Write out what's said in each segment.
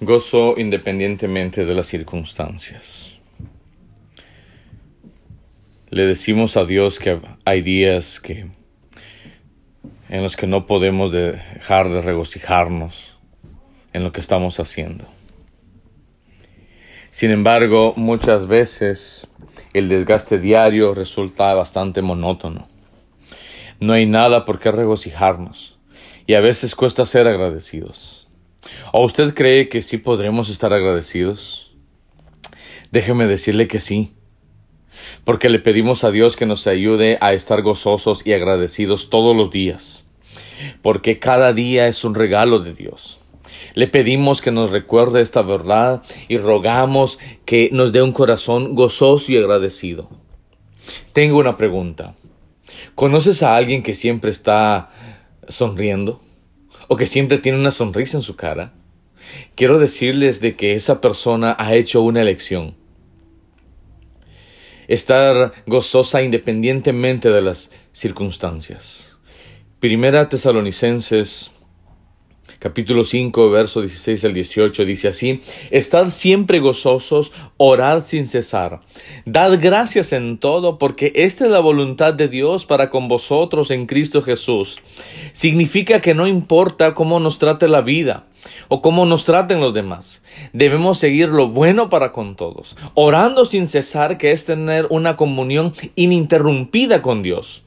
Gozo independientemente de las circunstancias. Le decimos a Dios que hay días que en los que no podemos dejar de regocijarnos en lo que estamos haciendo. Sin embargo, muchas veces el desgaste diario resulta bastante monótono. No hay nada por qué regocijarnos y a veces cuesta ser agradecidos. ¿O usted cree que sí podremos estar agradecidos? Déjeme decirle que sí, porque le pedimos a Dios que nos ayude a estar gozosos y agradecidos todos los días, porque cada día es un regalo de Dios. Le pedimos que nos recuerde esta verdad y rogamos que nos dé un corazón gozoso y agradecido. Tengo una pregunta. ¿Conoces a alguien que siempre está sonriendo? O que siempre tiene una sonrisa en su cara, quiero decirles de que esa persona ha hecho una elección. Estar gozosa independientemente de las circunstancias. Primera Tesalonicenses capítulo 5, verso 16 al 18 dice así, Estad siempre gozosos, orad sin cesar, dad gracias en todo, porque esta es la voluntad de Dios para con vosotros en Cristo Jesús. Significa que no importa cómo nos trate la vida, o cómo nos traten los demás. Debemos seguir lo bueno para con todos, orando sin cesar, que es tener una comunión ininterrumpida con Dios.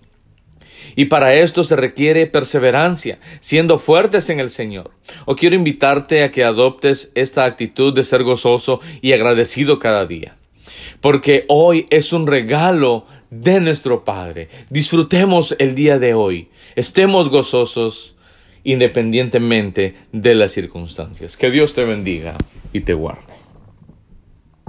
Y para esto se requiere perseverancia, siendo fuertes en el Señor. O quiero invitarte a que adoptes esta actitud de ser gozoso y agradecido cada día. Porque hoy es un regalo de nuestro Padre. Disfrutemos el día de hoy. Estemos gozosos independientemente de las circunstancias. Que Dios te bendiga y te guarde.